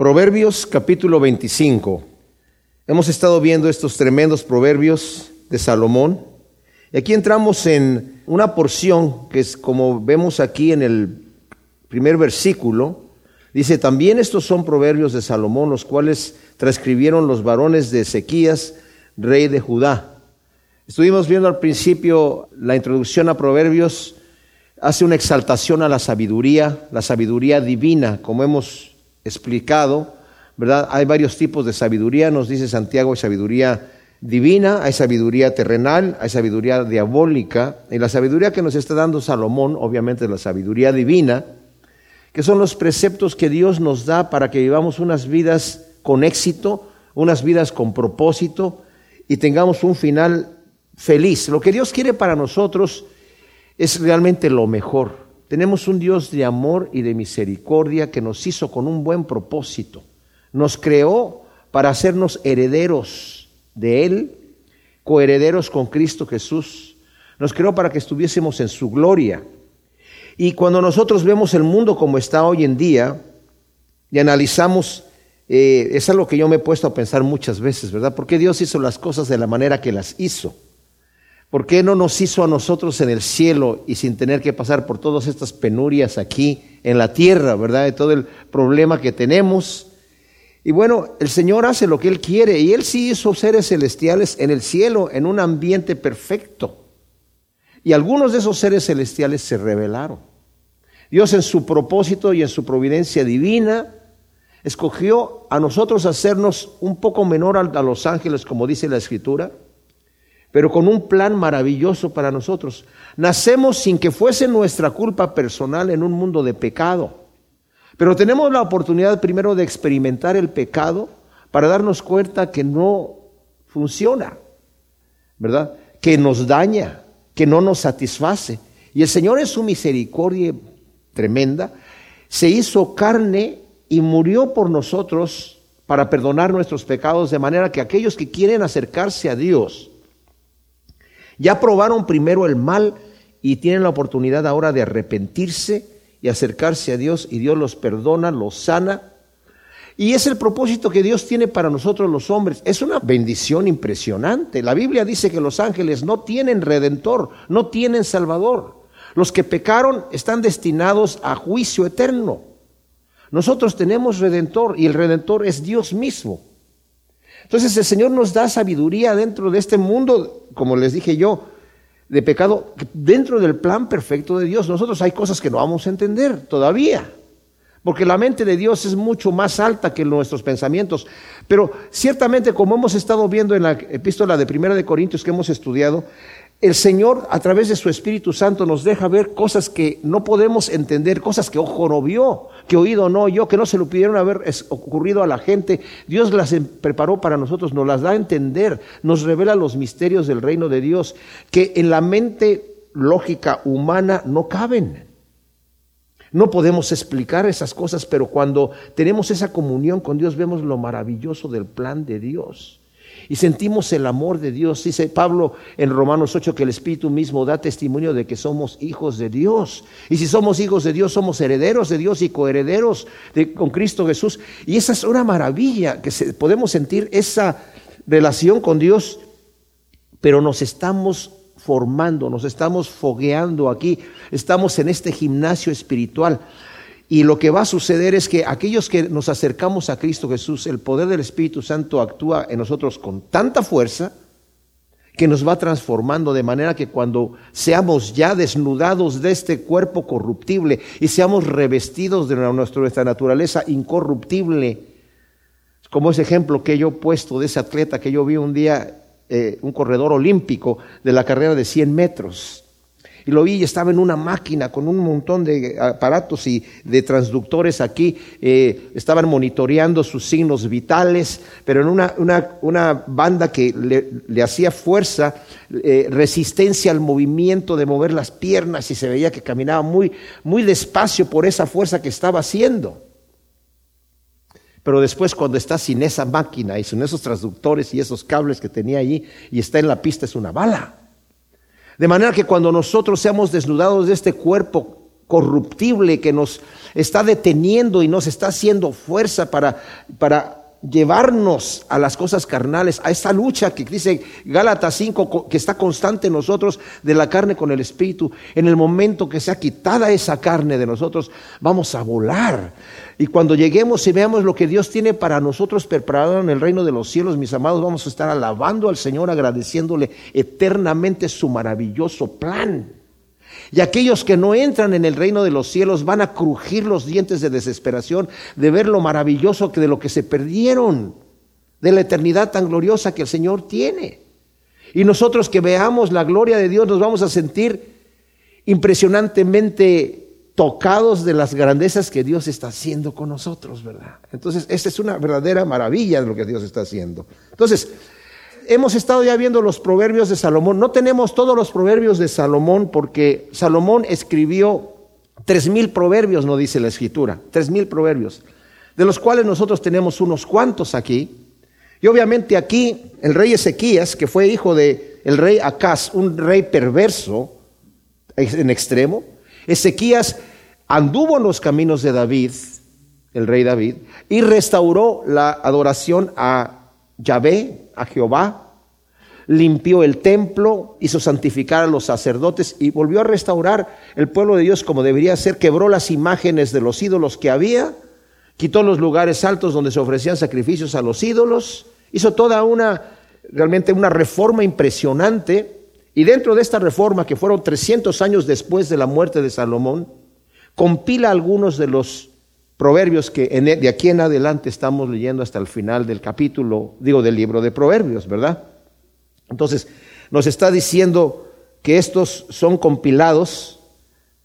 Proverbios capítulo 25. Hemos estado viendo estos tremendos proverbios de Salomón. Y aquí entramos en una porción que es como vemos aquí en el primer versículo. Dice, también estos son proverbios de Salomón, los cuales transcribieron los varones de Ezequías, rey de Judá. Estuvimos viendo al principio la introducción a proverbios, hace una exaltación a la sabiduría, la sabiduría divina, como hemos explicado, ¿verdad? Hay varios tipos de sabiduría, nos dice Santiago, hay sabiduría divina, hay sabiduría terrenal, hay sabiduría diabólica, y la sabiduría que nos está dando Salomón, obviamente la sabiduría divina, que son los preceptos que Dios nos da para que vivamos unas vidas con éxito, unas vidas con propósito y tengamos un final feliz. Lo que Dios quiere para nosotros es realmente lo mejor. Tenemos un Dios de amor y de misericordia que nos hizo con un buen propósito. Nos creó para hacernos herederos de Él, coherederos con Cristo Jesús. Nos creó para que estuviésemos en su gloria. Y cuando nosotros vemos el mundo como está hoy en día y analizamos, eh, es algo que yo me he puesto a pensar muchas veces, ¿verdad? ¿Por qué Dios hizo las cosas de la manera que las hizo? ¿Por qué no nos hizo a nosotros en el cielo y sin tener que pasar por todas estas penurias aquí en la tierra, verdad? De todo el problema que tenemos. Y bueno, el Señor hace lo que Él quiere y Él sí hizo seres celestiales en el cielo, en un ambiente perfecto. Y algunos de esos seres celestiales se rebelaron. Dios en su propósito y en su providencia divina escogió a nosotros hacernos un poco menor a los ángeles, como dice la Escritura pero con un plan maravilloso para nosotros. Nacemos sin que fuese nuestra culpa personal en un mundo de pecado, pero tenemos la oportunidad primero de experimentar el pecado para darnos cuenta que no funciona, ¿verdad? Que nos daña, que no nos satisface. Y el Señor en su misericordia tremenda se hizo carne y murió por nosotros para perdonar nuestros pecados, de manera que aquellos que quieren acercarse a Dios, ya probaron primero el mal y tienen la oportunidad ahora de arrepentirse y acercarse a Dios y Dios los perdona, los sana. Y es el propósito que Dios tiene para nosotros los hombres. Es una bendición impresionante. La Biblia dice que los ángeles no tienen redentor, no tienen salvador. Los que pecaron están destinados a juicio eterno. Nosotros tenemos redentor y el redentor es Dios mismo. Entonces el Señor nos da sabiduría dentro de este mundo, como les dije yo, de pecado, dentro del plan perfecto de Dios. Nosotros hay cosas que no vamos a entender todavía, porque la mente de Dios es mucho más alta que nuestros pensamientos. Pero ciertamente, como hemos estado viendo en la epístola de Primera de Corintios que hemos estudiado, el Señor a través de su Espíritu Santo nos deja ver cosas que no podemos entender, cosas que ojo no vio, que oído no oyó, que no se lo pidieron haber ocurrido a la gente. Dios las em, preparó para nosotros, nos las da a entender, nos revela los misterios del reino de Dios que en la mente lógica humana no caben. No podemos explicar esas cosas, pero cuando tenemos esa comunión con Dios vemos lo maravilloso del plan de Dios y sentimos el amor de Dios. Dice Pablo en Romanos 8 que el Espíritu mismo da testimonio de que somos hijos de Dios. Y si somos hijos de Dios, somos herederos de Dios y coherederos de, con Cristo Jesús. Y esa es una maravilla que podemos sentir esa relación con Dios, pero nos estamos formando, nos estamos fogueando aquí, estamos en este gimnasio espiritual. Y lo que va a suceder es que aquellos que nos acercamos a Cristo Jesús, el poder del Espíritu Santo actúa en nosotros con tanta fuerza que nos va transformando de manera que cuando seamos ya desnudados de este cuerpo corruptible y seamos revestidos de nuestra naturaleza incorruptible, como ese ejemplo que yo he puesto de ese atleta que yo vi un día, eh, un corredor olímpico de la carrera de 100 metros y lo vi y estaba en una máquina con un montón de aparatos y de transductores aquí. Eh, estaban monitoreando sus signos vitales, pero en una, una, banda que le, hacía fuerza, eh, resistencia al movimiento de mover las piernas y se veía que caminaba muy, muy despacio por esa fuerza que estaba haciendo. Pero después cuando está sin esa máquina y sin esos transductores y esos cables que tenía allí y está en la pista es una bala. De manera que cuando nosotros seamos desnudados de este cuerpo corruptible que nos está deteniendo y nos está haciendo fuerza para, para llevarnos a las cosas carnales, a esta lucha que dice Gálatas 5, que está constante en nosotros de la carne con el espíritu. En el momento que sea quitada esa carne de nosotros, vamos a volar. Y cuando lleguemos y veamos lo que Dios tiene para nosotros preparado en el reino de los cielos, mis amados, vamos a estar alabando al Señor, agradeciéndole eternamente su maravilloso plan. Y aquellos que no entran en el reino de los cielos van a crujir los dientes de desesperación de ver lo maravilloso que de lo que se perdieron, de la eternidad tan gloriosa que el Señor tiene. Y nosotros que veamos la gloria de Dios nos vamos a sentir impresionantemente tocados de las grandezas que Dios está haciendo con nosotros, ¿verdad? Entonces, esta es una verdadera maravilla de lo que Dios está haciendo. Entonces, hemos estado ya viendo los proverbios de Salomón. No tenemos todos los proverbios de Salomón porque Salomón escribió tres mil proverbios, no dice la escritura, tres mil proverbios, de los cuales nosotros tenemos unos cuantos aquí. Y obviamente aquí el rey Ezequías, que fue hijo de el rey Acaz, un rey perverso en extremo, Ezequías anduvo en los caminos de David, el rey David, y restauró la adoración a Yahvé, a Jehová, limpió el templo, hizo santificar a los sacerdotes y volvió a restaurar el pueblo de Dios como debería ser, quebró las imágenes de los ídolos que había, quitó los lugares altos donde se ofrecían sacrificios a los ídolos, hizo toda una, realmente una reforma impresionante. Y dentro de esta reforma, que fueron 300 años después de la muerte de Salomón, compila algunos de los Proverbios que e, de aquí en adelante estamos leyendo hasta el final del capítulo, digo, del libro de Proverbios, ¿verdad? Entonces, nos está diciendo que estos son compilados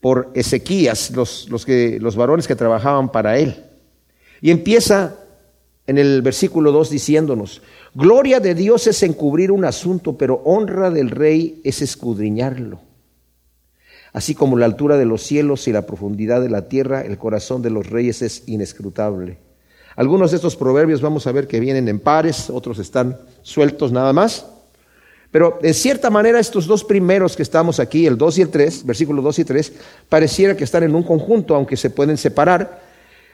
por Ezequías, los, los, que, los varones que trabajaban para él. Y empieza en el versículo 2 diciéndonos, gloria de Dios es encubrir un asunto, pero honra del rey es escudriñarlo. Así como la altura de los cielos y la profundidad de la tierra, el corazón de los reyes es inescrutable. Algunos de estos proverbios vamos a ver que vienen en pares, otros están sueltos nada más. Pero en cierta manera estos dos primeros que estamos aquí, el 2 y el 3, versículos 2 y 3, pareciera que están en un conjunto, aunque se pueden separar.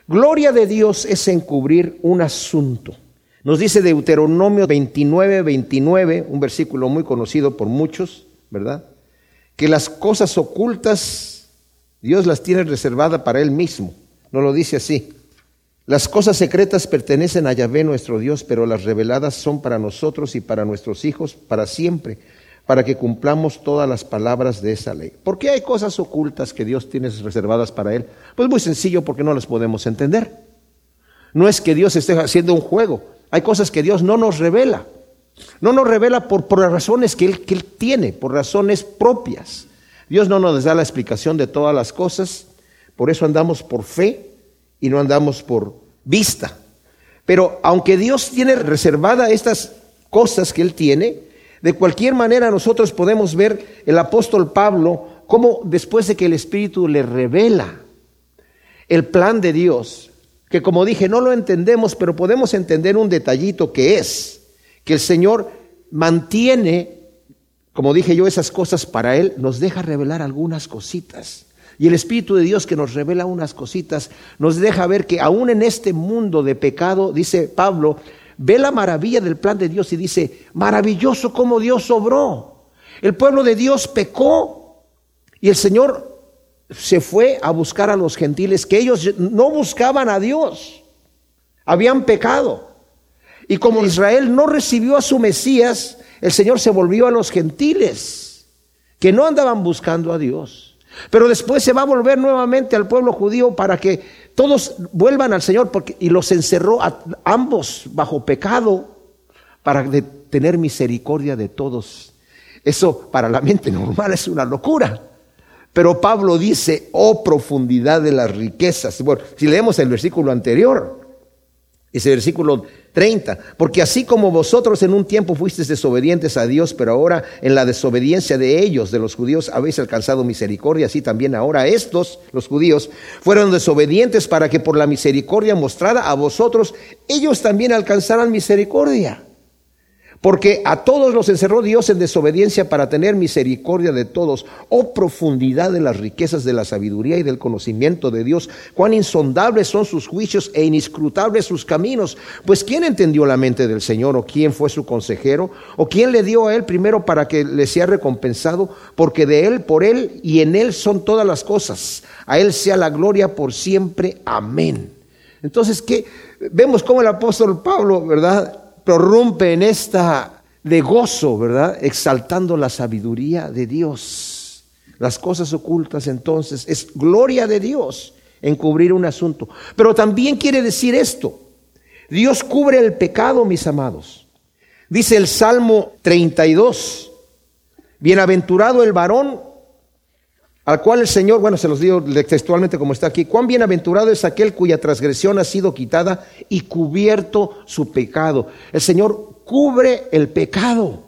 Gloria de Dios es encubrir un asunto. Nos dice Deuteronomio 29, 29, un versículo muy conocido por muchos, ¿verdad? Que las cosas ocultas Dios las tiene reservadas para Él mismo. No lo dice así. Las cosas secretas pertenecen a Yahvé nuestro Dios, pero las reveladas son para nosotros y para nuestros hijos para siempre, para que cumplamos todas las palabras de esa ley. ¿Por qué hay cosas ocultas que Dios tiene reservadas para Él? Pues muy sencillo, porque no las podemos entender. No es que Dios esté haciendo un juego, hay cosas que Dios no nos revela. No nos revela por, por razones que él, que él tiene, por razones propias. Dios no nos da la explicación de todas las cosas, por eso andamos por fe y no andamos por vista. Pero aunque Dios tiene reservada estas cosas que Él tiene, de cualquier manera nosotros podemos ver el apóstol Pablo como después de que el Espíritu le revela el plan de Dios, que como dije no lo entendemos, pero podemos entender un detallito que es que el Señor mantiene, como dije yo, esas cosas para Él, nos deja revelar algunas cositas. Y el Espíritu de Dios que nos revela unas cositas, nos deja ver que aún en este mundo de pecado, dice Pablo, ve la maravilla del plan de Dios y dice, maravilloso como Dios obró. El pueblo de Dios pecó y el Señor se fue a buscar a los gentiles, que ellos no buscaban a Dios, habían pecado. Y como Israel no recibió a su Mesías, el Señor se volvió a los gentiles, que no andaban buscando a Dios. Pero después se va a volver nuevamente al pueblo judío para que todos vuelvan al Señor porque, y los encerró a ambos bajo pecado para tener misericordia de todos. Eso para la mente normal es una locura. Pero Pablo dice, oh profundidad de las riquezas. Bueno, si leemos el versículo anterior, ese versículo 30. Porque así como vosotros en un tiempo fuisteis desobedientes a Dios, pero ahora en la desobediencia de ellos, de los judíos, habéis alcanzado misericordia, así también ahora estos, los judíos, fueron desobedientes para que por la misericordia mostrada a vosotros, ellos también alcanzaran misericordia. Porque a todos los encerró Dios en desobediencia para tener misericordia de todos. Oh profundidad de las riquezas de la sabiduría y del conocimiento de Dios. Cuán insondables son sus juicios e inescrutables sus caminos. Pues ¿quién entendió la mente del Señor o quién fue su consejero? ¿O quién le dio a él primero para que le sea recompensado? Porque de él, por él y en él son todas las cosas. A él sea la gloria por siempre. Amén. Entonces, ¿qué? Vemos cómo el apóstol Pablo, ¿verdad? Prorrumpe en esta de gozo, ¿verdad? Exaltando la sabiduría de Dios. Las cosas ocultas entonces es gloria de Dios en cubrir un asunto. Pero también quiere decir esto. Dios cubre el pecado, mis amados. Dice el Salmo 32. Bienaventurado el varón al cual el Señor, bueno, se los digo textualmente como está aquí, cuán bienaventurado es aquel cuya transgresión ha sido quitada y cubierto su pecado. El Señor cubre el pecado.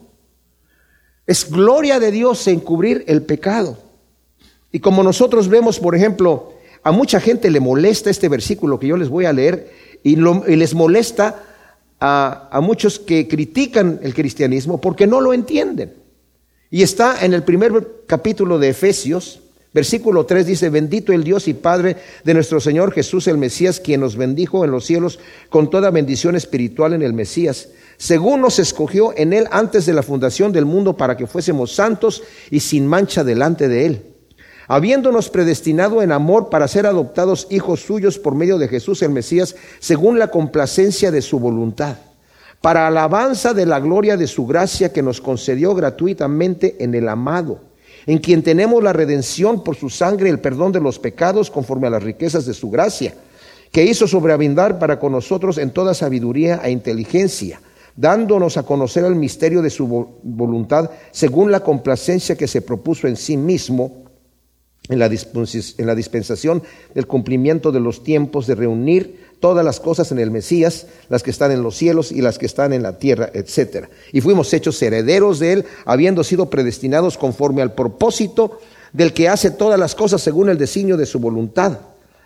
Es gloria de Dios en cubrir el pecado. Y como nosotros vemos, por ejemplo, a mucha gente le molesta este versículo que yo les voy a leer y, les molesta a muchos que critican el cristianismo porque no lo entienden. Y está en el primer capítulo de Efesios, Versículo 3 dice, bendito el Dios y Padre de nuestro Señor Jesús el Mesías, quien nos bendijo en los cielos con toda bendición espiritual en el Mesías, según nos escogió en él antes de la fundación del mundo para que fuésemos santos y sin mancha delante de él, habiéndonos predestinado en amor para ser adoptados hijos suyos por medio de Jesús el Mesías, según la complacencia de su voluntad para alabanza de la gloria de su gracia que nos concedió gratuitamente en el amado en quien tenemos la redención por su sangre, el perdón de los pecados conforme a las riquezas de su gracia, que hizo sobreabundar para con nosotros en toda sabiduría e inteligencia, dándonos a conocer el misterio de su voluntad según la complacencia que se propuso en sí mismo en la, dispensación del cumplimiento de los tiempos de reunir todas las cosas en el Mesías, las que están en los cielos y las que están en la tierra, etc. Y fuimos hechos herederos de Él, habiendo sido predestinados conforme al propósito del que hace todas las cosas según el designio de su voluntad,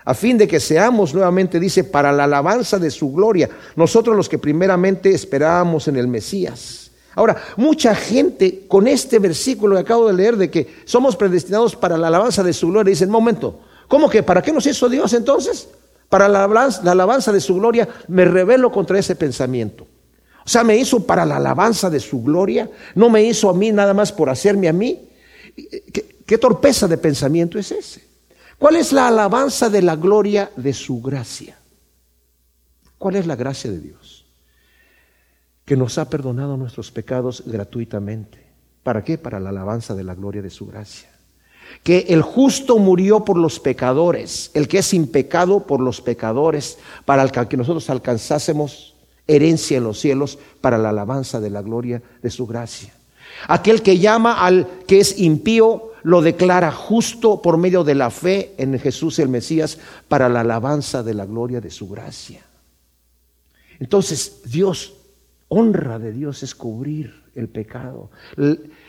a fin de que seamos nuevamente, dice, para la alabanza de su gloria, nosotros los que primeramente esperábamos en el Mesías. Ahora, mucha gente con este versículo que acabo de leer de que somos predestinados para la alabanza de su gloria, dicen, momento, ¿cómo que para qué nos hizo Dios entonces? Para la alabanza, de su gloria me revelo contra ese pensamiento. O sea, me hizo para la alabanza de su gloria, no me hizo a mí nada más por hacerme a mí. ¿Qué, qué torpeza de pensamiento es ese? ¿Cuál es la alabanza de la gloria de su gracia? ¿Cuál es la gracia de Dios? Que nos ha perdonado nuestros pecados gratuitamente. ¿Para qué? Para la alabanza de la gloria de su gracia que el justo murió por los pecadores, el que es sin pecado por los pecadores, para que nosotros alcanzásemos herencia en los cielos para la alabanza de la gloria de su gracia. Aquel que llama al que es impío lo declara justo por medio de la fe en Jesús el Mesías para la alabanza de la gloria de su gracia. Entonces, Dios, honra de Dios es cubrir el pecado.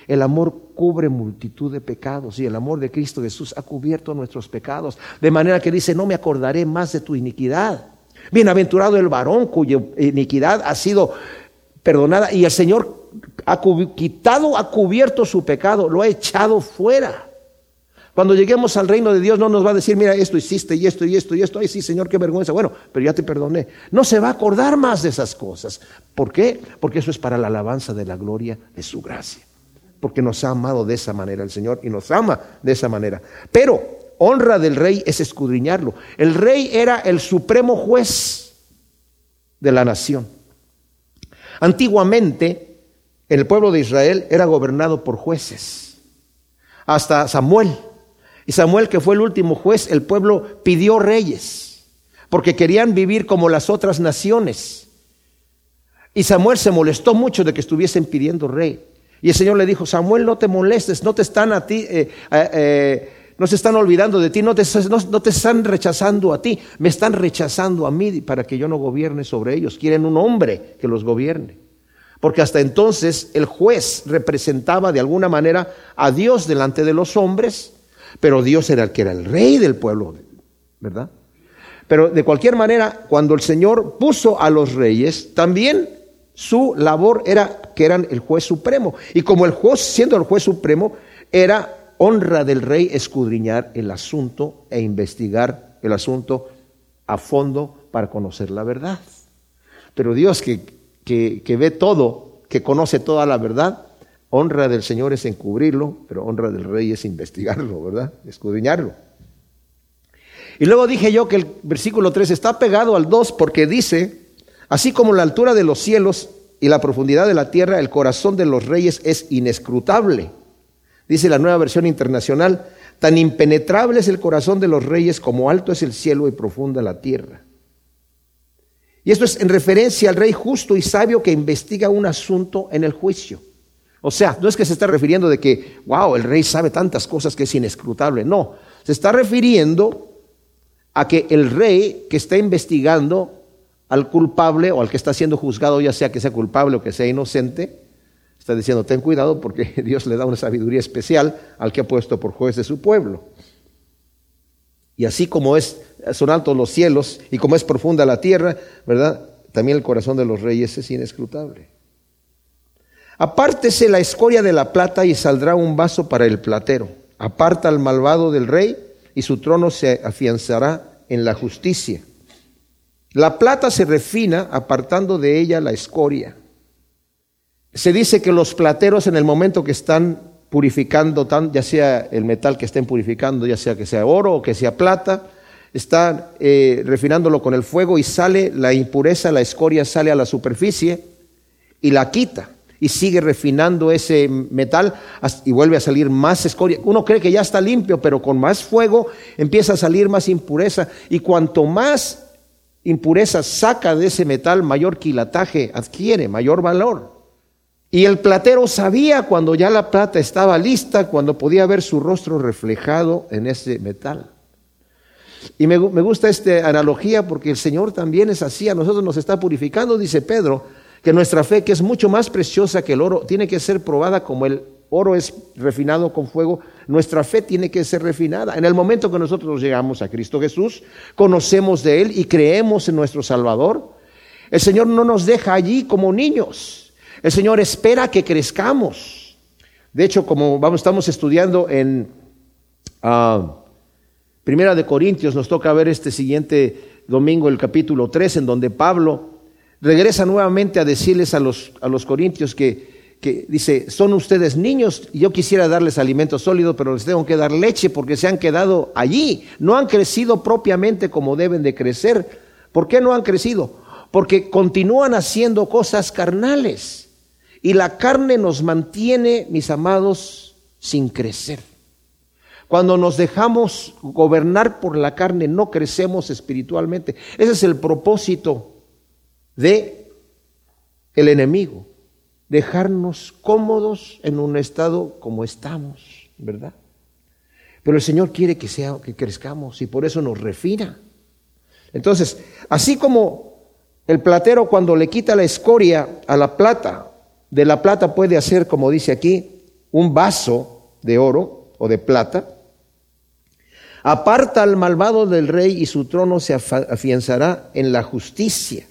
El amor cubre multitud de pecados y el amor de Cristo Jesús ha cubierto nuestros pecados. De manera que dice, no me acordaré más de tu iniquidad. Bienaventurado el varón cuya iniquidad ha sido perdonada y el Señor ha quitado, ha cubierto su pecado, lo ha echado fuera. Cuando lleguemos al reino de Dios no nos va a decir, mira, esto hiciste y esto y esto y esto. Ay, sí, Señor, qué vergüenza. Bueno, pero ya te perdoné. No se va a acordar más de esas cosas. ¿Por qué? Porque eso es para la alabanza de la gloria de su gracia porque nos ha amado de esa manera el Señor y nos ama de esa manera. Pero honra del rey es escudriñarlo. El rey era el supremo juez de la nación. Antiguamente, el pueblo de Israel era gobernado por jueces, hasta Samuel. Y Samuel, que fue el último juez, el pueblo pidió reyes, porque querían vivir como las otras naciones. Y Samuel se molestó mucho de que estuviesen pidiendo rey. Y el Señor le dijo, Samuel, no te molestes, no te están a ti, eh, eh, eh, no se están olvidando de ti, no te, no te están rechazando a ti, me están rechazando a mí para que yo no gobierne sobre ellos. Quieren un hombre que los gobierne. Porque hasta entonces el juez representaba de alguna manera a Dios delante de los hombres, pero Dios era el que era el rey del pueblo, ¿verdad? Pero de cualquier manera, cuando el Señor puso a los reyes, también Su labor era que eran el juez supremo. Y como el juez, siendo el juez supremo, era honra del rey escudriñar el asunto e investigar el asunto a fondo para conocer la verdad. Pero Dios que, que, ve todo, que conoce toda la verdad, honra del Señor es encubrirlo, pero honra del rey es investigarlo, ¿verdad? Escudriñarlo. Y luego dije yo que el versículo 3 está pegado al 2 porque dice, así como la altura de los cielos y la profundidad de la tierra, el corazón de los reyes es inescrutable. Dice la nueva versión internacional, tan impenetrable es el corazón de los reyes como alto es el cielo y profunda la tierra. Y esto es en referencia al rey justo y sabio que investiga un asunto en el juicio. O sea, no es que se está refiriendo de que, wow, el rey sabe tantas cosas que es inescrutable. No, se está refiriendo a que el rey que está investigando al culpable o al que está siendo juzgado, ya sea que sea culpable o que sea inocente, está diciendo, ten cuidado porque Dios le da una sabiduría especial al que ha puesto por juez de su pueblo. Y así como es, son altos los cielos y como es profunda la tierra, ¿verdad? También el corazón de los reyes es inescrutable. Apártese la escoria de la plata y saldrá un vaso para el platero. Aparta al malvado del rey y su trono se afianzará en la justicia. La plata se refina apartando de ella la escoria. Se dice que los plateros en el momento que están purificando, ya sea el metal que estén purificando, ya sea que sea oro o que sea plata, están eh, refinándolo con el fuego y sale la impureza, la escoria sale a la superficie y la quita y sigue refinando ese metal y vuelve a salir más escoria. Uno cree que ya está limpio, pero con más fuego empieza a salir más impureza y cuanto más impureza saca de ese metal, mayor quilataje adquiere, mayor valor. Y el platero sabía cuando ya la plata estaba lista, cuando podía ver su rostro reflejado en ese metal. Y me, me gusta esta analogía porque el Señor también es así, a nosotros nos está purificando, dice Pedro, que nuestra fe, que es mucho más preciosa que el oro, tiene que ser probada como el oro es refinado con fuego, nuestra fe tiene que ser refinada. En el momento que nosotros llegamos a Cristo Jesús, conocemos de Él y creemos en nuestro Salvador, el Señor no nos deja allí como niños. El Señor espera que crezcamos. De hecho, como vamos, estamos estudiando en ah, Primera de Corintios, nos toca ver este siguiente domingo el capítulo 3, en donde Pablo regresa nuevamente a decirles a los, a los corintios que, que dice, son ustedes niños yo quisiera darles alimento sólido, pero les tengo que dar leche porque se han quedado allí, no han crecido propiamente como deben de crecer. ¿Por qué no han crecido? Porque continúan haciendo cosas carnales y la carne nos mantiene, mis amados, sin crecer. Cuando nos dejamos gobernar por la carne, no crecemos espiritualmente. Ese es el propósito de el enemigo, dejarnos cómodos en un estado como estamos, ¿verdad? Pero el Señor quiere que sea que crezcamos y por eso nos refina. Entonces, así como el platero cuando le quita la escoria a la plata, de la plata puede hacer, como dice aquí, un vaso de oro o de plata, aparta al malvado del rey y su trono se afianzará en la justicia.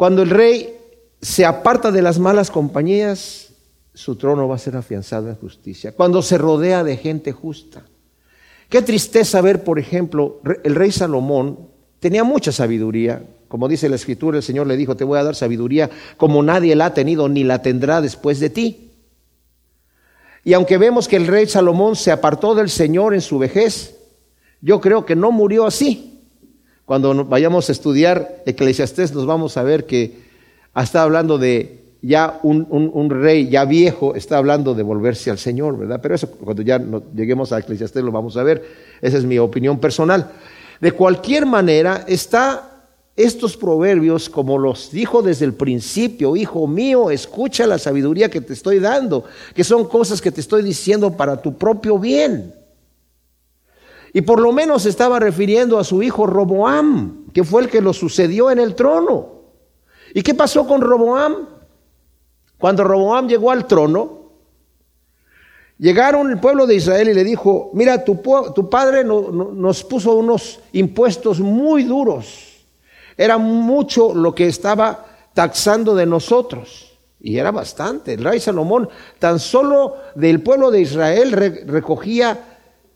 Cuando el rey se aparta de las malas compañías, su trono va a ser afianzado en justicia. Cuando se rodea de gente justa. Qué tristeza ver, por ejemplo, el rey Salomón tenía mucha sabiduría. Como dice la escritura, el Señor le dijo, te voy a dar sabiduría como nadie la ha tenido ni la tendrá después de ti. Y aunque vemos que el rey Salomón se apartó del Señor en su vejez, yo creo que no murió así. Cuando vayamos a estudiar Eclesiastés nos vamos a ver que está hablando de ya un, rey ya viejo, está hablando de volverse al Señor, ¿verdad? Pero eso cuando ya lleguemos a Eclesiastés lo vamos a ver. Esa es mi opinión personal. De cualquier manera, está estos proverbios, como los dijo desde el principio, hijo mío, escucha la sabiduría que te estoy dando, que son cosas que te estoy diciendo para tu propio bien. Y por lo menos estaba refiriendo a su hijo Roboam, que fue el que lo sucedió en el trono. ¿Y qué pasó con Roboam? Cuando Roboam llegó al trono, llegaron el pueblo de Israel y le dijo, mira, tu, tu padre nos puso unos impuestos muy duros. Era mucho lo que estaba taxando de nosotros. Y era bastante. El rey Salomón tan solo del pueblo de Israel recogía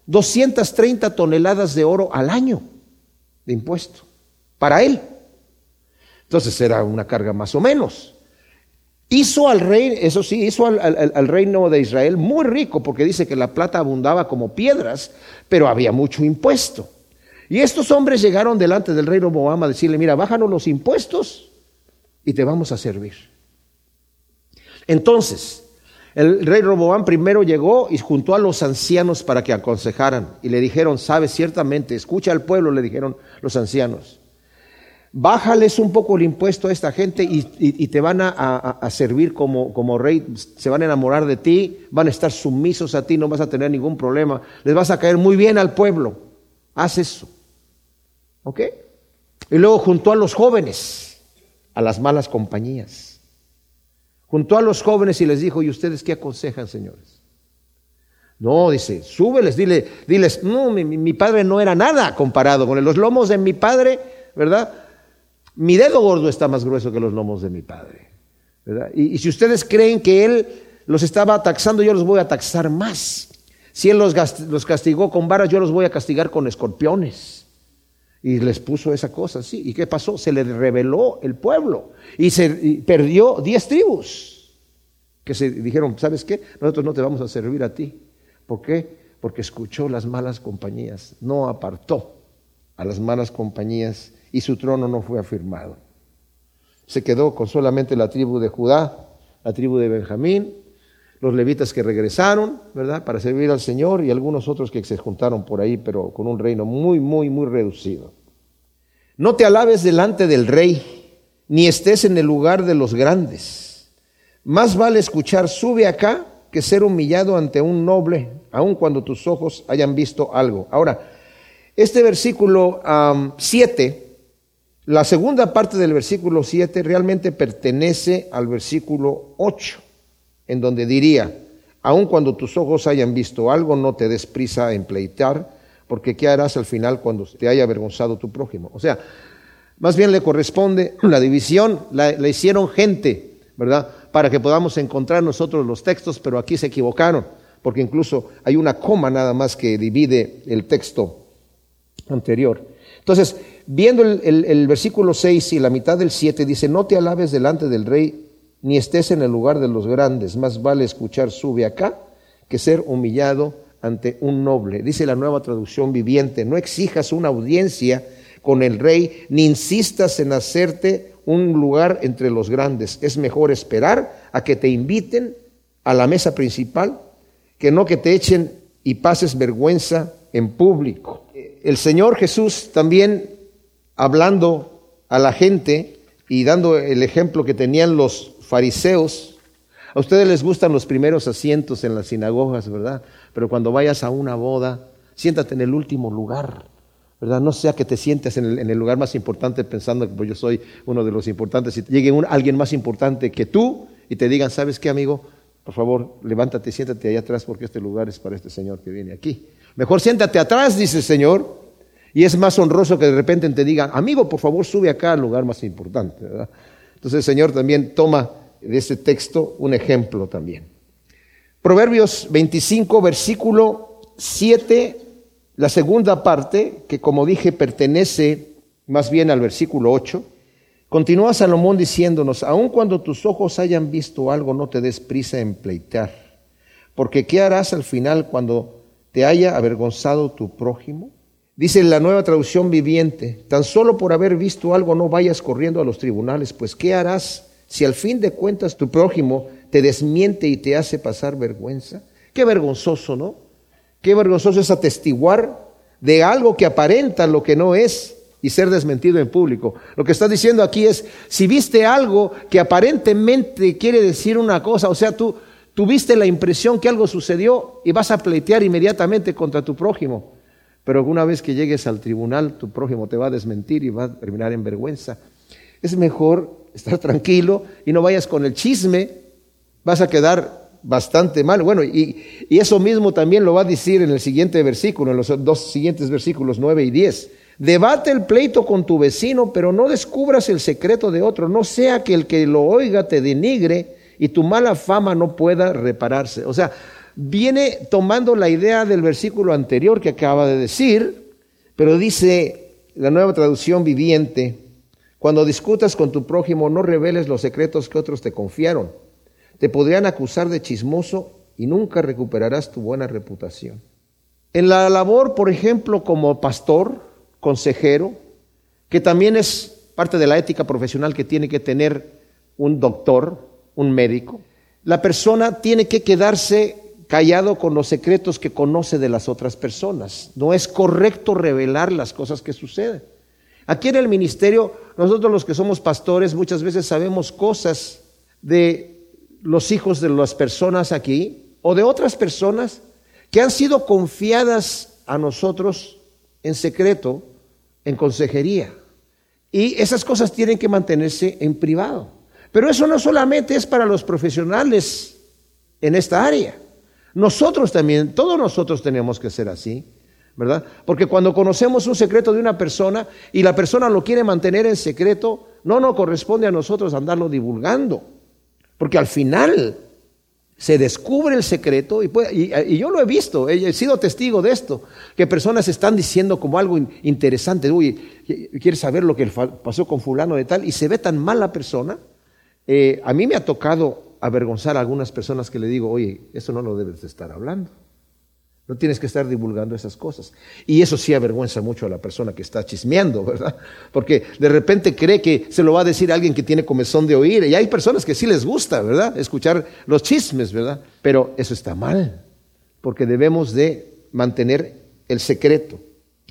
230 toneladas de oro al año de impuesto para él. Entonces era una carga más o menos. Hizo al rey, eso sí, hizo al, reino de Israel muy rico porque dice que la plata abundaba como piedras, pero había mucho impuesto. Y estos hombres llegaron delante del rey Roboam a decirle, mira, bájanos los impuestos y te vamos a servir. Entonces, el rey Roboam primero llegó y juntó a los ancianos para que aconsejaran y le dijeron, sabes, ciertamente, escucha al pueblo, le dijeron los ancianos, bájales un poco el impuesto a esta gente y, te van a, servir como, como, rey, se van a enamorar de ti, van a estar sumisos a ti, no vas a tener ningún problema, les vas a caer muy bien al pueblo. Haz eso. ¿Ok? Y luego juntó a los jóvenes, a las malas compañías. Juntó a los jóvenes y les dijo, ¿y ustedes qué aconsejan, señores? No, dice, súbeles, dile, diles, no, mi, padre no era nada comparado con los lomos de mi padre, ¿verdad? Mi dedo gordo está más grueso que los lomos de mi padre. Y, si ustedes creen que Él los estaba taxando, yo los voy a taxar más. Si Él los, los castigó con varas, yo los voy a castigar con escorpiones. Y les puso esa cosa, sí. ¿Y qué pasó? Se le reveló el pueblo y se perdió diez tribus que se dijeron, ¿sabes qué? Nosotros no te vamos a servir a ti. ¿Por qué? Porque escuchó las malas compañías, no apartó a las malas compañías y su trono no fue afirmado. Se quedó con solamente la tribu de Judá, la tribu de Benjamín, los levitas que regresaron, ¿verdad?, para servir al Señor y algunos otros que se juntaron por ahí, pero con un reino muy, muy, muy reducido. No te alabes delante del rey, ni estés en el lugar de los grandes. Más vale escuchar, sube acá, que ser humillado ante un noble, aun cuando tus ojos hayan visto algo. Ahora, este versículo 7 la segunda parte del versículo 7 realmente pertenece al versículo 8, en donde diría, aun cuando tus ojos hayan visto algo, no te des prisa en pleitar, porque ¿qué harás al final cuando te haya avergonzado tu prójimo? O sea, más bien le corresponde la división, la, hicieron gente, ¿verdad? Para que podamos encontrar nosotros los textos, pero aquí se equivocaron, porque incluso hay una coma nada más que divide el texto anterior. Entonces, viendo el, versículo 6 y la mitad del 7, dice, no te alabes delante del rey, ni estés en el lugar de los grandes, más vale escuchar sube acá que ser humillado ante un noble. Dice la nueva traducción viviente, no exijas una audiencia con el rey, ni insistas en hacerte un lugar entre los grandes. Es mejor esperar a que te inviten a la mesa principal que no que te echen y pases vergüenza en público. El Señor Jesús también hablando a la gente y dando el ejemplo que tenían los fariseos. A ustedes les gustan los primeros asientos en las sinagogas, ¿verdad? Pero cuando vayas a una boda, siéntate en el último lugar, ¿verdad? No sea que te sientes en el, lugar más importante pensando que pues, yo soy uno de los importantes y llegue alguien más importante que tú y te digan, ¿sabes qué, amigo? Por favor, levántate siéntate allá atrás porque este lugar es para este Señor que viene aquí. Mejor siéntate atrás, dice el Señor, y es más honroso que de repente te digan, amigo, por favor, sube acá al lugar más importante. Entonces el Señor también toma de ese texto un ejemplo también. Proverbios 25, versículo 7, la segunda parte, que como dije pertenece más bien al versículo 8, continúa Salomón diciéndonos, aun cuando tus ojos hayan visto algo, no te des prisa en pleitar, porque ¿qué harás al final cuando te haya avergonzado tu prójimo? Dice la nueva traducción viviente, tan solo por haber visto algo no vayas corriendo a los tribunales, pues ¿qué harás si al fin de cuentas tu prójimo te desmiente y te hace pasar vergüenza? Qué vergonzoso, ¿no? Qué vergonzoso es atestiguar de algo que aparenta lo que no es y ser desmentido en público. Lo que está diciendo aquí es, si viste algo que aparentemente quiere decir una cosa, o sea, tú tuviste la impresión que algo sucedió y vas a pleitear inmediatamente contra tu prójimo. Pero alguna vez que llegues al tribunal, tu prójimo te va a desmentir y va a terminar en vergüenza. Es mejor estar tranquilo y no vayas con el chisme, vas a quedar bastante mal. Bueno, y, eso mismo también lo va a decir en el siguiente versículo, en los dos siguientes versículos 9 y 10. Debate el pleito con tu vecino, pero no descubras el secreto de otro, no sea que el que lo oiga te denigre y tu mala fama no pueda repararse. O sea, viene tomando la idea del versículo anterior que acaba de decir, pero dice la nueva traducción viviente, cuando discutas con tu prójimo no reveles los secretos que otros te confiaron. Te podrían acusar de chismoso y nunca recuperarás tu buena reputación. En la labor, por ejemplo, como pastor, consejero, que también es parte de la ética profesional que tiene que tener un doctor, un médico, la persona tiene que quedarse callado con los secretos que conoce de las otras personas. No es correcto revelar las cosas que suceden. Aquí en el ministerio, nosotros los que somos pastores muchas veces sabemos cosas de los hijos de las personas aquí o de otras personas que han sido confiadas a nosotros en secreto, en consejería. Y esas cosas tienen que mantenerse en privado. Pero eso no solamente es para los profesionales en esta área. Nosotros también, todos nosotros tenemos que ser así, ¿verdad? Porque cuando conocemos un secreto de una persona y la persona lo quiere mantener en secreto, no nos corresponde a nosotros andarlo divulgando. Porque al final se descubre el secreto y, y, yo lo he visto, he sido testigo de esto, que personas están diciendo como algo interesante, uy, ¿quieres saber lo que pasó con fulano de tal? Y se ve tan mal la persona. Eh, a mí me ha tocado avergonzar a algunas personas que le digo, oye, eso no lo debes de estar hablando. No tienes que estar divulgando esas cosas. Y eso sí avergüenza mucho a la persona que está chismeando, ¿verdad? Porque de repente cree que se lo va a decir alguien que tiene comezón de oír. Y hay personas que sí les gusta, ¿verdad? Escuchar los chismes, ¿verdad? Pero eso está mal, porque debemos de mantener el secreto.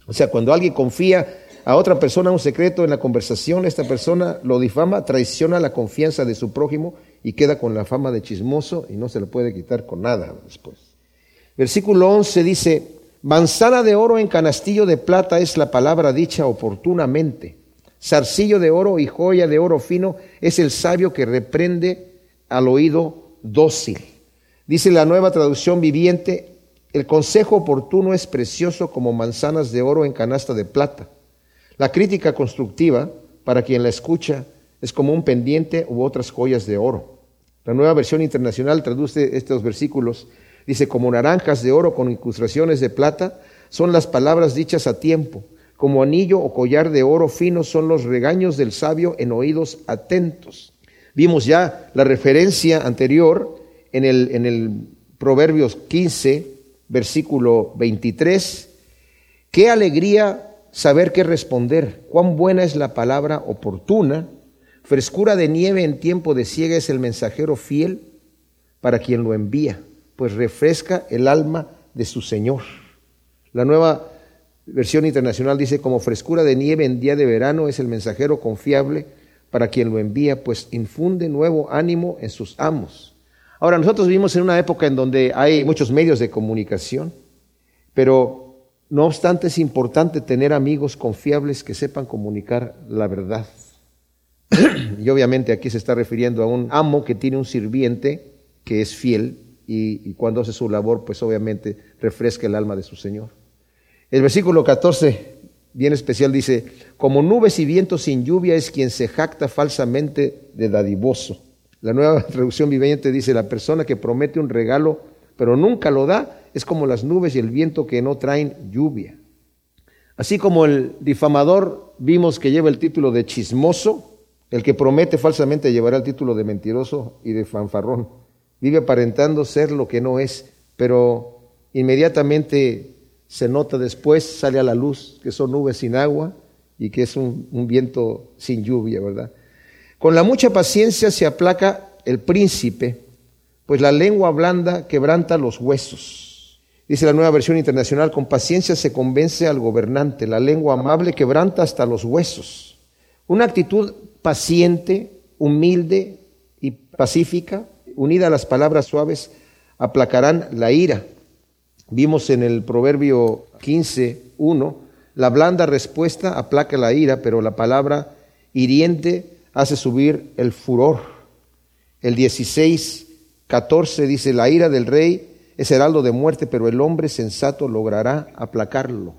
O sea, cuando alguien confía a otra persona un secreto en la conversación, esta persona lo difama, traiciona la confianza de su prójimo y queda con la fama de chismoso y no se le puede quitar con nada después. Versículo 11 dice, manzana de oro en canastillo de plata es la palabra dicha oportunamente. Zarcillo de oro y joya de oro fino es el sabio que reprende al oído dócil. Dice la nueva traducción viviente, el consejo oportuno es precioso como manzanas de oro en canasta de plata. La crítica constructiva, para quien la escucha, es como un pendiente u otras joyas de oro. La nueva versión internacional traduce estos versículos. Dice, como naranjas de oro con incrustaciones de plata, son las palabras dichas a tiempo. Como anillo o collar de oro fino son los regaños del sabio en oídos atentos. Vimos ya la referencia anterior en el, en el Proverbios 15, versículo 23. Qué alegría saber qué responder, cuán buena es la palabra oportuna Frescura de nieve en tiempo de siega es el mensajero fiel para quien lo envía, pues refresca el alma de su Señor. La nueva versión internacional dice, como frescura de nieve en día de verano es el mensajero confiable para quien lo envía, pues infunde nuevo ánimo en sus amos. Ahora, nosotros vivimos en una época en donde hay muchos medios de comunicación, pero no obstante es importante tener amigos confiables que sepan comunicar la verdad. y obviamente aquí se está refiriendo a un amo que tiene un sirviente que es fiel y, cuando hace su labor, pues obviamente refresca el alma de su Señor. El versículo 14, bien especial, dice, como nubes y vientos sin lluvia es quien se jacta falsamente de dadivoso. La nueva traducción viviente dice, la persona que promete un regalo pero nunca lo da es como las nubes y el viento que no traen lluvia. Así como el difamador vimos que lleva el título de chismoso, el que promete falsamente llevará el título de mentiroso y de fanfarrón. Vive aparentando ser lo que no es, pero inmediatamente se nota después, sale a la luz que son nubes sin agua y que es un, un viento sin lluvia, ¿verdad? Con la mucha paciencia se aplaca el príncipe, pues la lengua blanda quebranta los huesos. Dice la nueva versión internacional, con paciencia se convence al gobernante, la lengua amable quebranta hasta los huesos. Una actitud paciente, humilde y pacífica, unida a las palabras suaves, aplacarán la ira. Vimos en el Proverbio 15, 1, la blanda respuesta aplaca la ira, pero la palabra hiriente hace subir el furor. El 16, 14 dice, la ira del rey es heraldo de muerte, pero el hombre sensato logrará aplacarlo.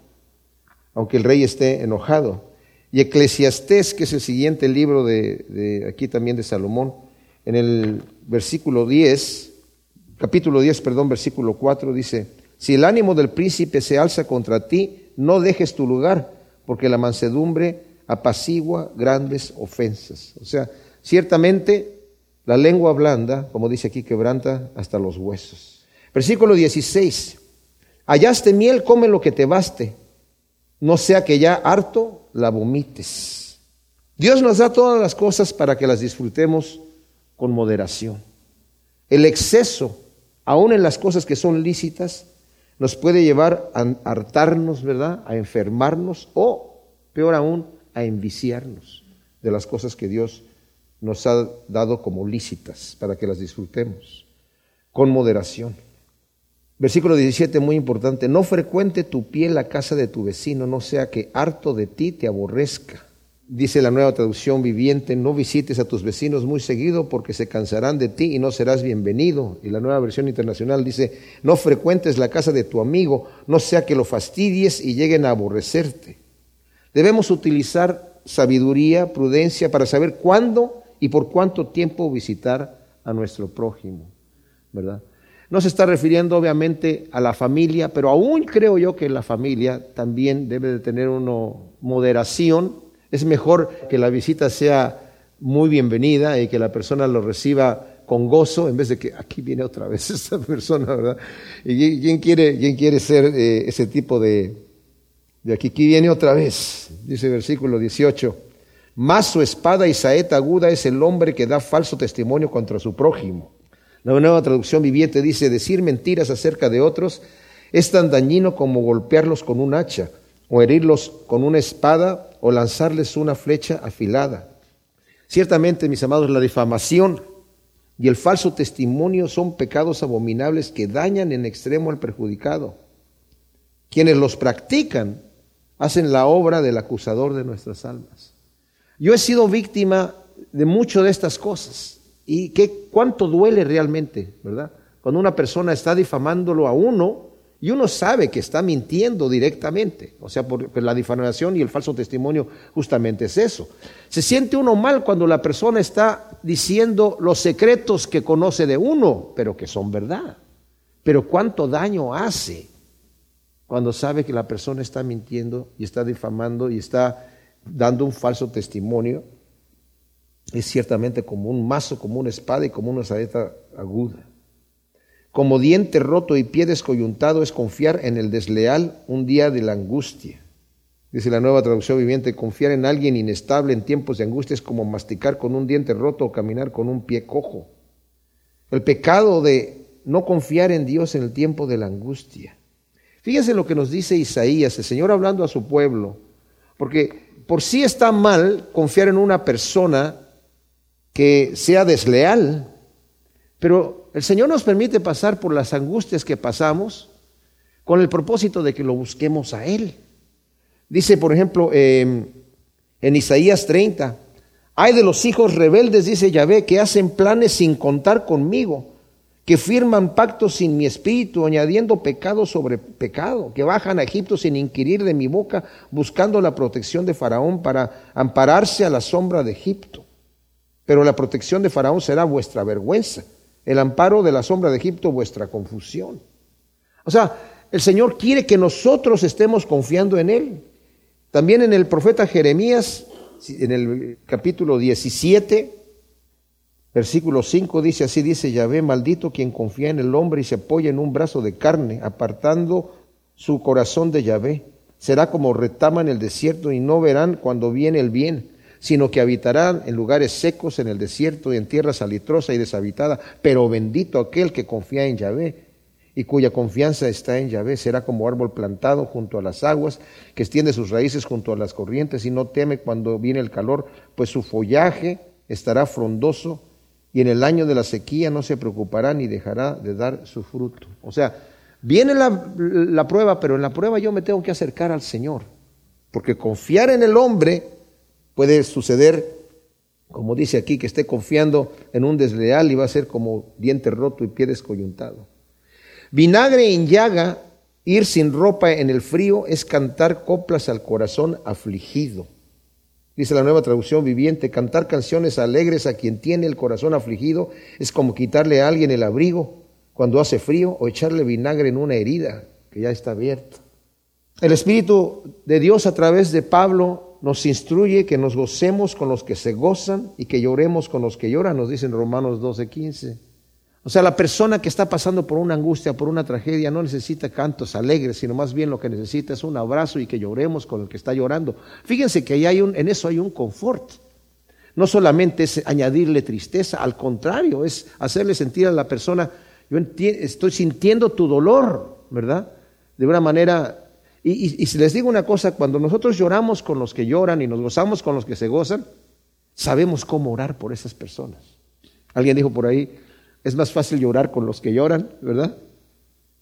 aunque el rey esté enojado. Y Eclesiastés, que es el siguiente libro de, de aquí también de Salomón, en el versículo 10, capítulo 10, perdón, versículo 4 dice, si el ánimo del príncipe se alza contra ti, no dejes tu lugar, porque la mansedumbre apacigua grandes ofensas. O sea, ciertamente la lengua blanda, como dice aquí, quebranta hasta los huesos. Versículo 16, hallaste miel, come lo que te baste, no sea que ya harto la vomites. Dios nos da todas las cosas para que las disfrutemos con moderación. El exceso, aun en las cosas que son lícitas, nos puede llevar a hartarnos, ¿verdad? A enfermarnos o, peor aún, a enviciarnos de las cosas que Dios nos ha dado como lícitas para que las disfrutemos con moderación. Versículo 17, muy importante, no frecuente tu pie la casa de tu vecino, no sea que harto de ti te aborrezca. Dice la nueva traducción viviente, no visites a tus vecinos muy seguido porque se cansarán de ti y no serás bienvenido. Y la nueva versión internacional dice, no frecuentes la casa de tu amigo, no sea que lo fastidies y lleguen a aborrecerte. Debemos utilizar sabiduría, prudencia para saber cuándo y por cuánto tiempo visitar a nuestro prójimo, ¿verdad? No se está refiriendo obviamente a la familia, pero aún creo yo que la familia también debe de tener una moderación es mejor que la visita sea muy bienvenida y que la persona lo reciba con gozo en vez de que aquí viene otra vez esta persona, ¿verdad? ¿Y quién quiere, quién quiere ser eh, ese tipo de, de aquí? Aquí viene otra vez, dice el versículo 18. Más su espada y saeta aguda es el hombre que da falso testimonio contra su prójimo. La nueva traducción viviente dice, decir mentiras acerca de otros es tan dañino como golpearlos con un hacha o herirlos con una espada o lanzarles una flecha afilada. Ciertamente, mis amados, la difamación y el falso testimonio son pecados abominables que dañan en extremo al perjudicado. Quienes los practican hacen la obra del acusador de nuestras almas. Yo he sido víctima de mucho de estas cosas y qué cuánto duele realmente, ¿verdad? Cuando una persona está difamándolo a uno y uno sabe que está mintiendo directamente. O sea, por, la difamación y el falso testimonio justamente es eso. Se siente uno mal cuando la persona está diciendo los secretos que conoce de uno, pero que son verdad. Pero cuánto daño hace cuando sabe que la persona está mintiendo y está difamando y está dando un falso testimonio. Es ciertamente como un mazo, como una espada y como una saeta aguda. Como diente roto y pie descoyuntado es confiar en el desleal un día de la angustia. Dice la nueva traducción viviente, confiar en alguien inestable en tiempos de angustia es como masticar con un diente roto o caminar con un pie cojo. El pecado de no confiar en Dios en el tiempo de la angustia. Fíjese lo que nos dice Isaías, el Señor hablando a su pueblo, porque por sí está mal confiar en una persona que sea desleal, pero el Señor nos permite pasar por las angustias que pasamos con el propósito de que lo busquemos a Él. Dice, por ejemplo, em, en Isaías 30, hay de los hijos rebeldes, dice Yahvé, que hacen planes sin contar conmigo, que firman pactos sin mi espíritu, añadiendo pecado sobre pecado, que bajan a Egipto sin inquirir de mi boca, buscando la protección de Faraón para ampararse a la sombra de Egipto. Pero la protección de Faraón será vuestra vergüenza el amparo de la sombra de Egipto, vuestra confusión. O sea, el Señor quiere que nosotros estemos confiando en Él. También en el profeta Jeremías, en el capítulo 17, versículo 5, dice así, dice Yahvé, maldito quien confía en el hombre y se apoya en un brazo de carne, apartando su corazón de Yahvé. Será como retama en el desierto y no verán cuando viene el bien sino que habitarán en lugares secos, en el desierto y en tierra salitrosa y deshabitada. Pero bendito aquel que confía en Yahvé y cuya confianza está en Yahvé, será como árbol plantado junto a las aguas, que extiende sus raíces junto a las corrientes y no teme cuando viene el calor, pues su follaje estará frondoso y en el año de la sequía no se preocupará ni dejará de dar su fruto. O sea, viene la, la prueba, pero en la prueba yo me tengo que acercar al Señor, porque confiar en el hombre Puede suceder, como dice aquí, que esté confiando en un desleal y va a ser como diente roto y pie descoyuntado. Vinagre en llaga Ir sin ropa en el frío es cantar coplas al corazón afligido. Dice la nueva traducción viviente, cantar canciones alegres a quien tiene el corazón afligido es como quitarle a alguien el abrigo cuando hace frío o echarle vinagre en una herida que ya está abierta. El Espíritu de Dios a través de Pablo nos instruye que nos gocemos con los que se gozan y que lloremos con los que lloran, nos dice en Romanos 12, 15. O sea, la persona que está pasando por una angustia, por una tragedia, no necesita cantos alegres, sino más bien lo que necesita es un abrazo y que lloremos con el que está llorando. Fíjense que ahí hay un, en eso hay un confort. No solamente es añadirle tristeza, al contrario, es hacerle sentir a la persona, yo estoy sintiendo tu dolor, ¿verdad? De una manera... Y, y si les digo una cosa, cuando nosotros lloramos con los que lloran y nos gozamos con los que se gozan, sabemos cómo orar por esas personas. Alguien dijo por ahí, es más fácil llorar con los que lloran, ¿verdad?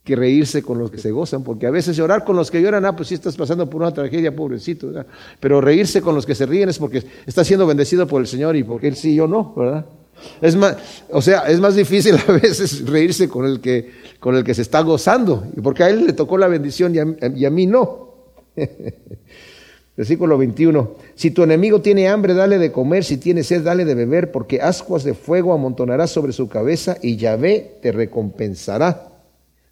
Que reírse con los que se gozan, porque a veces llorar con los que lloran, ah, pues sí estás pasando por una tragedia, pobrecito. Pero reírse con los que se ríen es porque está siendo bendecido por el Señor y porque Él sí yo no, ¿verdad? Es más, o sea, es más difícil a veces reírse con el que, con el que se está gozando, porque a él le tocó la bendición y a, y a mí no. Versículo 21. Si tu enemigo tiene hambre, dale de comer, si tiene sed, dale de beber, porque ascuas de fuego amontonarás sobre su cabeza y Yahvé te recompensará.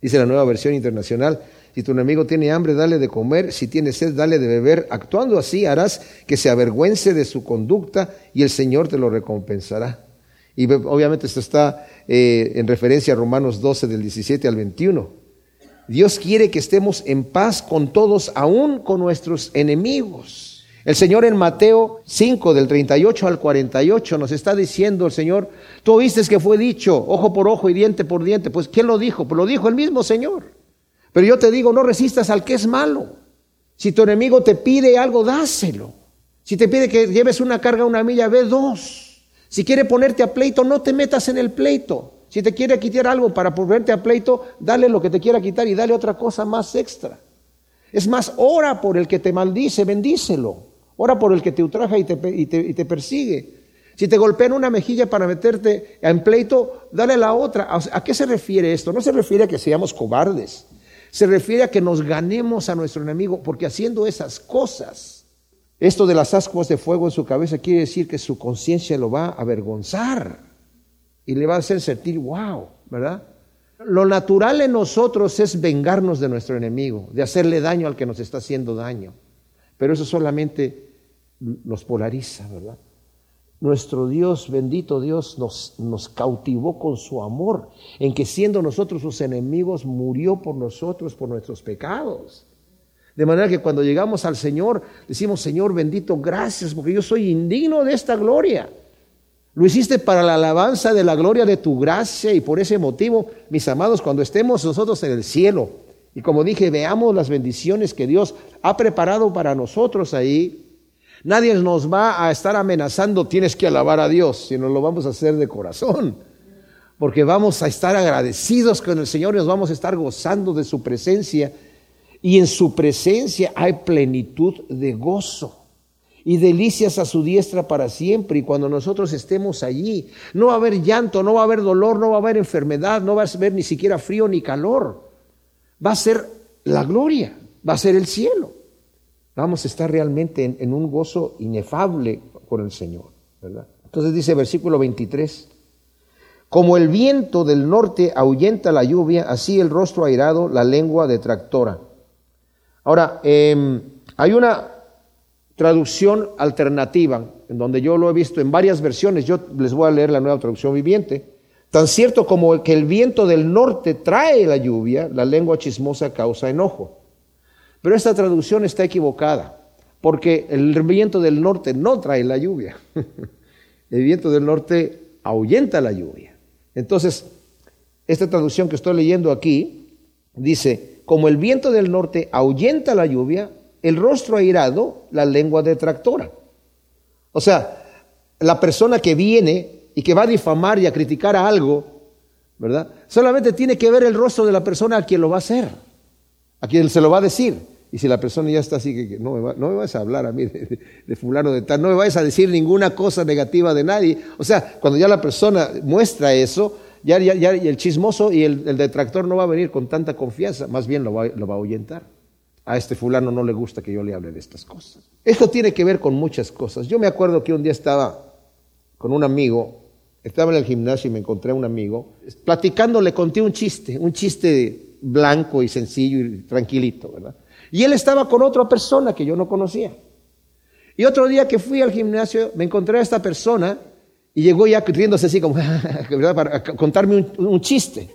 Dice la nueva versión internacional. Si tu enemigo tiene hambre, dale de comer, si tiene sed, dale de beber. Actuando así harás que se avergüence de su conducta y el Señor te lo recompensará. Y obviamente esto está eh, en referencia a Romanos 12 del 17 al 21. Dios quiere que estemos en paz con todos, aún con nuestros enemigos. El Señor en Mateo 5, del 38 al 48, nos está diciendo el Señor, tú oíste que fue dicho, ojo por ojo y diente por diente. Pues, ¿quién lo dijo? Pues lo dijo el mismo Señor. Pero yo te digo, no resistas al que es malo. Si tu enemigo te pide algo, dáselo. Si te pide que lleves una carga una milla, ve dos. Si quiere ponerte a pleito, no te metas en el pleito. Si te quiere quitar algo para ponerte a pleito, dale lo que te quiera quitar y dale otra cosa más extra. Es más, ora por el que te maldice, bendícelo. Ora por el que te ultraja y te, y te, persigue. Si te golpean una mejilla para meterte en pleito, dale la otra. ¿A qué se refiere esto? No se refiere a que seamos cobardes. Se refiere a que nos ganemos a nuestro enemigo, porque haciendo esas cosas, esto de las ascuas de fuego en su cabeza quiere decir que su conciencia lo va a avergonzar y le va a hacer sentir, wow, ¿verdad? Lo natural en nosotros es vengarnos de nuestro enemigo, de hacerle daño al que nos está haciendo daño. Pero eso solamente nos polariza, ¿verdad? Nuestro Dios, bendito Dios, nos, nos, cautivó con su amor, en que siendo nosotros sus enemigos, murió por nosotros, por nuestros pecados. De manera que cuando llegamos al Señor, decimos, Señor bendito, gracias, porque yo soy indigno de esta gloria. Lo hiciste para la alabanza de la gloria de tu gracia y por ese motivo, mis amados, cuando estemos nosotros en el cielo y como dije, veamos las bendiciones que Dios ha preparado para nosotros ahí, nadie nos va a estar amenazando, tienes que alabar a Dios, sino lo vamos a hacer de corazón, porque vamos a estar agradecidos con el Señor y nos vamos a estar gozando de su presencia y en su presencia hay plenitud de gozo y delicias a su diestra para siempre. Y cuando nosotros estemos allí, no va a haber llanto, no va a haber dolor, no va a haber enfermedad, no va a haber ni siquiera frío ni calor. Va a ser la gloria, va a ser el cielo. Vamos a estar realmente en, un gozo inefable con el Señor. Entonces dice versículo 23. Como el viento del norte ahuyenta la lluvia, así el rostro airado, la lengua detractora. Ahora, em, hay una traducción alternativa, en donde yo lo he visto en varias versiones, yo les voy a leer la nueva traducción viviente. Tan cierto como que el viento del norte trae la lluvia, la lengua chismosa causa enojo. Pero esta traducción está equivocada, porque el viento del norte no trae la lluvia. El viento del norte ahuyenta la lluvia. Entonces, esta traducción que estoy leyendo aquí dice, como el viento del norte ahuyenta la lluvia, el rostro airado, la lengua detractora. O sea, la persona que viene y que va a difamar y a criticar a algo, ¿verdad? Solamente tiene que ver el rostro de la persona a quien lo va a hacer, a quien se lo va a decir. Y si la persona ya está así, que no me, me vas a hablar a mí de, fulano de tal, no me vayas a decir ninguna cosa negativa de nadie. O sea, cuando ya la persona muestra eso, ya el chismoso y el, detractor no va a venir con tanta confianza, más bien lo va, lo va a ahuyentar. A este fulano no le gusta que yo le hable de estas cosas. Esto tiene que ver con muchas cosas. Yo me acuerdo que un día estaba con un amigo, estaba en el gimnasio y me encontré a un amigo, platicando le conté un chiste, un chiste blanco y sencillo y tranquilito, ¿verdad? Y él estaba con otra persona que yo no conocía. Y otro día que fui al gimnasio, me encontré a esta persona y llegó ya riéndose así como, ¿verdad? Para contarme un, chiste.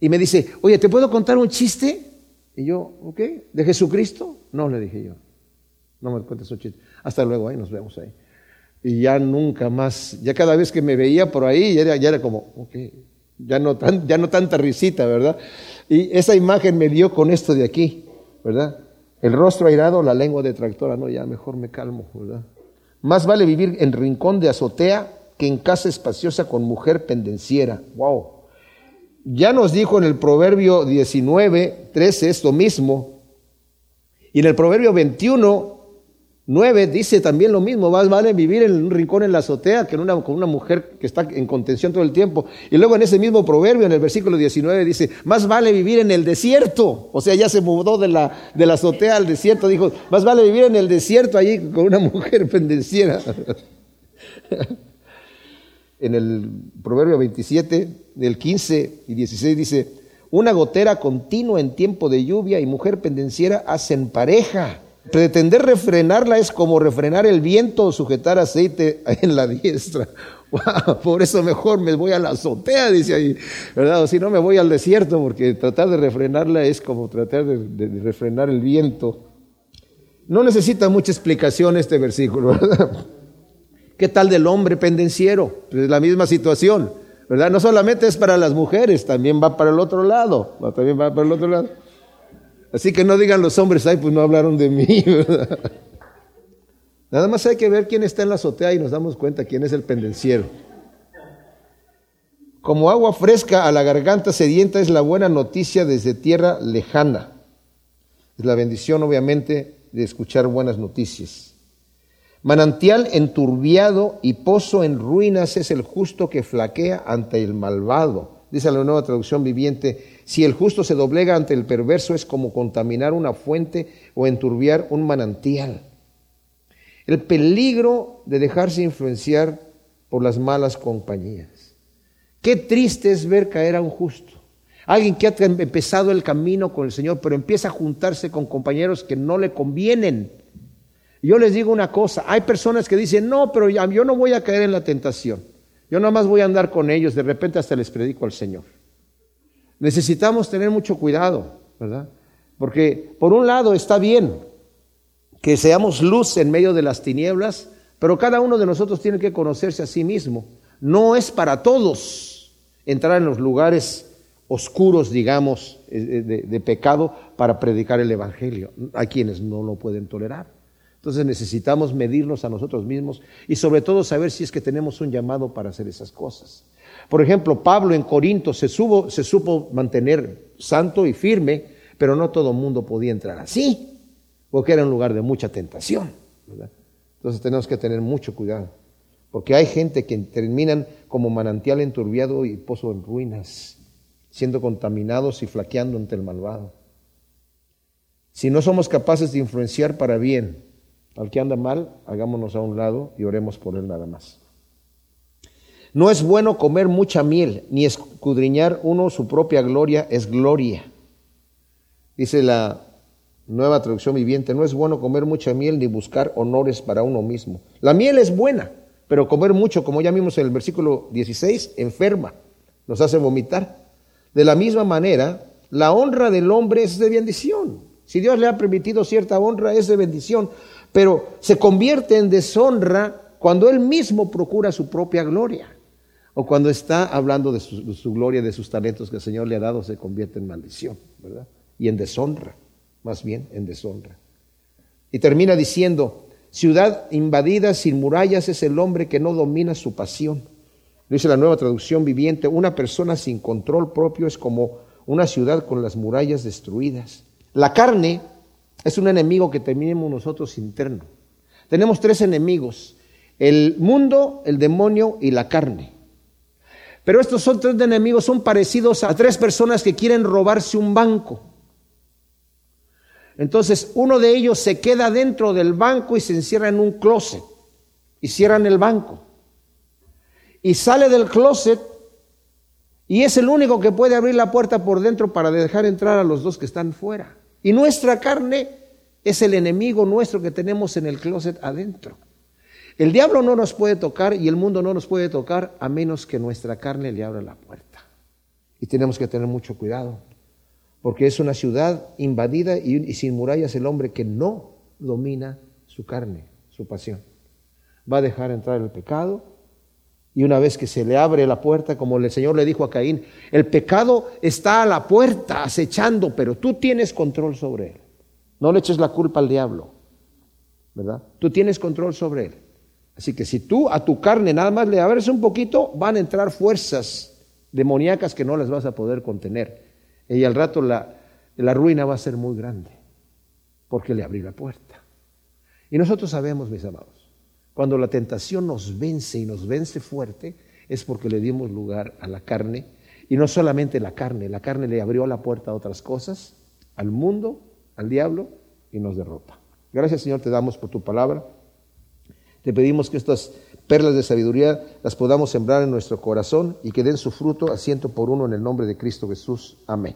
Y me dice, oye, ¿te puedo contar un chiste? Y yo, ok, ¿de Jesucristo? No, le dije yo. No me cuentes un chiste. Hasta luego, ahí nos vemos ahí. Y ya nunca más, ya cada vez que me veía por ahí, ya era, ya era como, ok, ya no, tan, ya no tanta risita, ¿verdad? Y esa imagen me dio con esto de aquí, ¿verdad? El rostro airado, la lengua detractora, no, ya mejor me calmo, ¿verdad? Más vale vivir en rincón de azotea que en casa espaciosa con mujer pendenciera. Wow. Ya nos dijo en el Proverbio 19, 13 esto mismo. Y en el Proverbio 21, 9 dice también lo mismo, más vale vivir en un rincón en la azotea que con una mujer que está en contención todo el tiempo. Y luego en ese mismo proverbio, en el versículo 19, dice, más vale vivir en el desierto. O sea, ya se mudó de la, de la azotea al desierto, dijo, más vale vivir en el desierto allí con una mujer pendenciera. En el proverbio 27, del 15 y 16 dice, una gotera continua en tiempo de lluvia y mujer pendenciera hacen pareja. Pretender refrenarla es como refrenar el viento o sujetar aceite en la diestra. por eso mejor me voy a la azotea, dice ahí, ¿verdad? O si no me voy al desierto, porque tratar de refrenarla es como tratar de, refrenar el viento. No necesita mucha explicación este versículo, ¿verdad? ¿Qué tal del hombre pendenciero? Pues es la misma situación, ¿verdad? No solamente es para las mujeres, también va para el otro lado, también va para el otro lado. Así que no digan los hombres, ay, pues no hablaron de mí. Nada más hay que ver quién está en la azotea y nos damos cuenta quién es el pendenciero. Como agua fresca a la garganta sedienta es la buena noticia desde tierra lejana. Es la bendición, obviamente, de escuchar buenas noticias. Manantial enturbiado y pozo en ruinas es el justo que flaquea ante el malvado. Dice la nueva traducción viviente, si el justo se doblega ante el perverso es como contaminar una fuente o enturbiar un manantial. El peligro de dejarse influenciar por las malas compañías. Qué triste es ver caer a un justo. Alguien que ha empezado el camino con el Señor, pero empieza a juntarse con compañeros que no le convienen. Yo les digo una cosa, hay personas que dicen, no, pero yo no voy a caer en la tentación. Yo nada más voy a andar con ellos, de repente hasta les predico al Señor. Necesitamos tener mucho cuidado, ¿verdad? Porque por un lado está bien que seamos luz en medio de las tinieblas, pero cada uno de nosotros tiene que conocerse a sí mismo. No es para todos entrar en los lugares oscuros, digamos, eh, eh, de, de, pecado para predicar el Evangelio. Hay quienes no lo pueden tolerar. Entonces necesitamos medirnos a nosotros mismos y sobre todo saber si es que tenemos un llamado para hacer esas cosas. Por ejemplo, Pablo en Corinto se, se supo mantener santo y firme, pero no todo el mundo podía entrar así, porque era un lugar de mucha tentación. Entonces tenemos que tener mucho cuidado, porque hay gente que terminan como manantial enturbiado y pozo en ruinas, siendo contaminados y flaqueando ante el malvado. Si no somos capaces de influenciar para bien al que anda mal, hagámonos a un lado y oremos por él nada más. No es bueno comer mucha miel, ni escudriñar uno su propia gloria es gloria. Dice la nueva traducción viviente, no es bueno comer mucha miel ni buscar honores para uno mismo. La miel es buena, pero comer mucho, como ya vimos en el versículo 16, enferma, nos hace vomitar. De la misma manera, la honra del hombre es de bendición. Si Dios le ha permitido cierta honra, es de bendición, pero se convierte en deshonra cuando él mismo procura su propia gloria. O cuando está hablando de su, gloria, de sus talentos que el Señor le ha dado, se convierte en maldición, ¿verdad? Y en deshonra, más bien en deshonra. Y termina diciendo, ciudad invadida sin murallas es el hombre que no domina su pasión. Dice la nueva traducción viviente, una persona sin control propio es como una ciudad con las murallas destruidas. La carne es un enemigo que tenemos nosotros interno. Tenemos tres enemigos, el mundo, el demonio y la carne. Pero estos son tres enemigos, son parecidos a tres personas que quieren robarse un banco. Entonces uno de ellos se queda dentro del banco y se encierra en un closet y cierran el banco. Y sale del closet y es el único que puede abrir la puerta por dentro para dejar entrar a los dos que están fuera. Y nuestra carne es el enemigo nuestro que tenemos en el closet adentro. El diablo no nos puede tocar y el mundo no nos puede tocar a menos que nuestra carne le abra la puerta. Y tenemos que tener mucho cuidado, porque es una ciudad invadida y, sin murallas el hombre que no domina su carne, su pasión. Va a dejar entrar el pecado y una vez que se le abre la puerta, como el Señor le dijo a Caín, el pecado está a la puerta acechando, pero tú tienes control sobre él. No le eches la culpa al diablo, ¿verdad? Tú tienes control sobre él. Así que si tú a tu carne nada más le abres un poquito, van a entrar fuerzas demoníacas que no las vas a poder contener. Y al rato la, la ruina va a ser muy grande, porque le abrí la puerta. Y nosotros sabemos, mis amados, cuando la tentación nos vence y nos vence fuerte, es porque le dimos lugar a la carne. Y no solamente la carne, la carne le abrió la puerta a otras cosas, al mundo, al diablo, y nos derrota. Gracias Señor, te damos por tu palabra. Te pedimos que estas perlas de sabiduría las podamos sembrar en nuestro corazón y que den su fruto a ciento por uno en el nombre de Cristo Jesús. Amén.